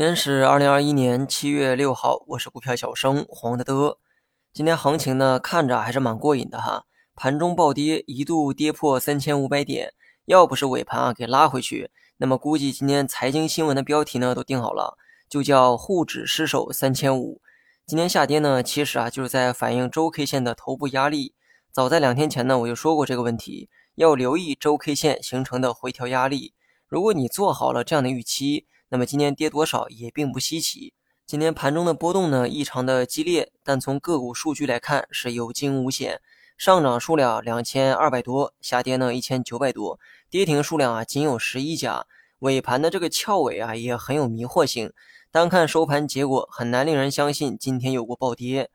天是二零二一年七月六号，我是股票小生黄德德。今天行情呢，看着还是蛮过瘾的哈。盘中暴跌，一度跌破三千五百点，要不是尾盘啊给拉回去，那么估计今天财经新闻的标题呢都定好了，就叫沪指失守三千五。今天下跌呢，其实啊就是在反映周 K 线的头部压力。早在两天前呢，我就说过这个问题，要留意周 K 线形成的回调压力。如果你做好了这样的预期，那么今天跌多少也并不稀奇。今天盘中的波动呢异常的激烈，但从个股数据来看是有惊无险。上涨数量两千二百多，下跌呢一千九百多，跌停数量啊仅有十一家。尾盘的这个翘尾啊也很有迷惑性，单看收盘结果很难令人相信今天有过暴跌。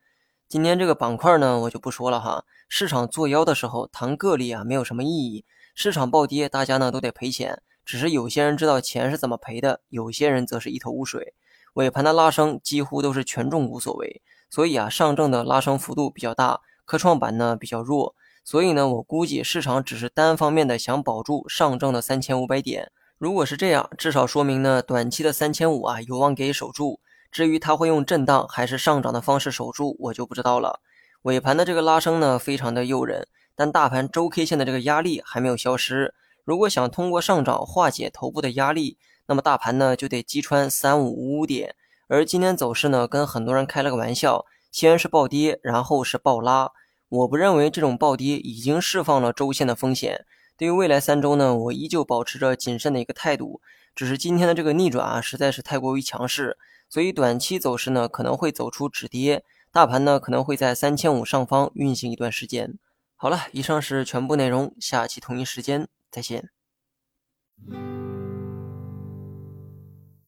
今天这个板块呢我就不说了哈，市场作妖的时候谈个例啊没有什么意义，市场暴跌大家呢都得赔钱。只是有些人知道钱是怎么赔的，有些人则是一头雾水。尾盘的拉升几乎都是权重股所为，所以啊，上证的拉升幅度比较大，科创板呢比较弱。所以呢，我估计市场只是单方面的想保住上证的三千五百点。如果是这样，至少说明呢，短期的三千五啊有望给守住。至于它会用震荡还是上涨的方式守住，我就不知道了。尾盘的这个拉升呢，非常的诱人，但大盘周 K 线的这个压力还没有消失。如果想通过上涨化解头部的压力，那么大盘呢就得击穿三五五五点。而今天走势呢，跟很多人开了个玩笑，先是暴跌，然后是暴拉。我不认为这种暴跌已经释放了周线的风险。对于未来三周呢，我依旧保持着谨慎的一个态度。只是今天的这个逆转啊，实在是太过于强势，所以短期走势呢可能会走出止跌，大盘呢可能会在三千五上方运行一段时间。好了，以上是全部内容，下期同一时间。再见。